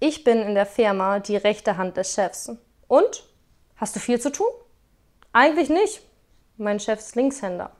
Ich bin in der Firma die rechte Hand des Chefs. Und? Hast du viel zu tun? Eigentlich nicht. Mein Chef ist Linkshänder.